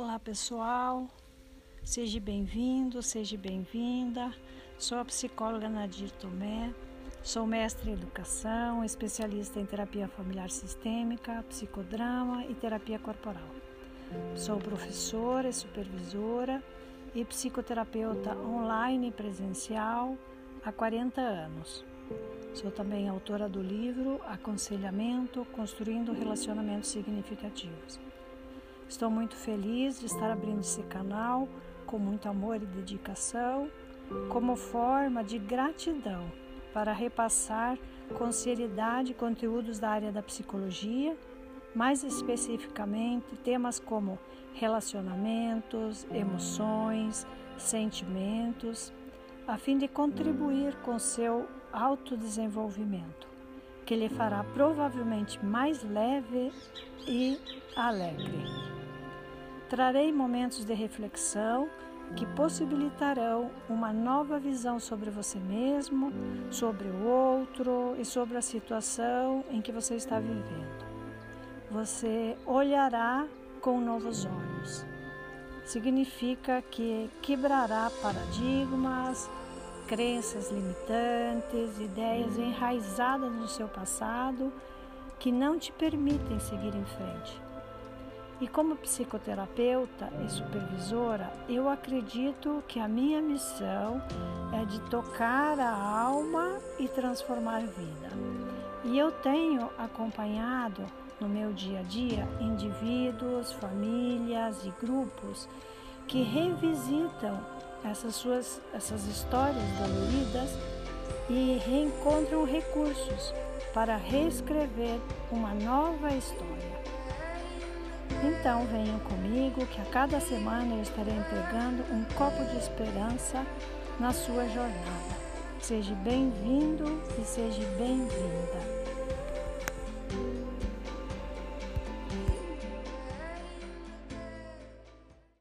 Olá pessoal, seja bem-vindo, seja bem-vinda. Sou a psicóloga Nadir Tomé, sou mestre em educação, especialista em terapia familiar sistêmica, psicodrama e terapia corporal. Sou professora e supervisora e psicoterapeuta online e presencial há 40 anos. Sou também autora do livro Aconselhamento Construindo Relacionamentos Significativos. Estou muito feliz de estar abrindo esse canal com muito amor e dedicação, como forma de gratidão para repassar com seriedade conteúdos da área da psicologia, mais especificamente temas como relacionamentos, emoções, sentimentos, a fim de contribuir com seu autodesenvolvimento, que lhe fará provavelmente mais leve e alegre. Trarei momentos de reflexão que possibilitarão uma nova visão sobre você mesmo, sobre o outro e sobre a situação em que você está vivendo. Você olhará com novos olhos. Significa que quebrará paradigmas, crenças limitantes, ideias enraizadas no seu passado que não te permitem seguir em frente. E como psicoterapeuta e supervisora, eu acredito que a minha missão é de tocar a alma e transformar vida. E eu tenho acompanhado no meu dia a dia indivíduos, famílias e grupos que revisitam essas suas essas histórias doloridas e reencontram recursos para reescrever uma nova história. Então venham comigo que a cada semana eu estarei entregando um copo de esperança na sua jornada. Seja bem-vindo e seja bem-vinda.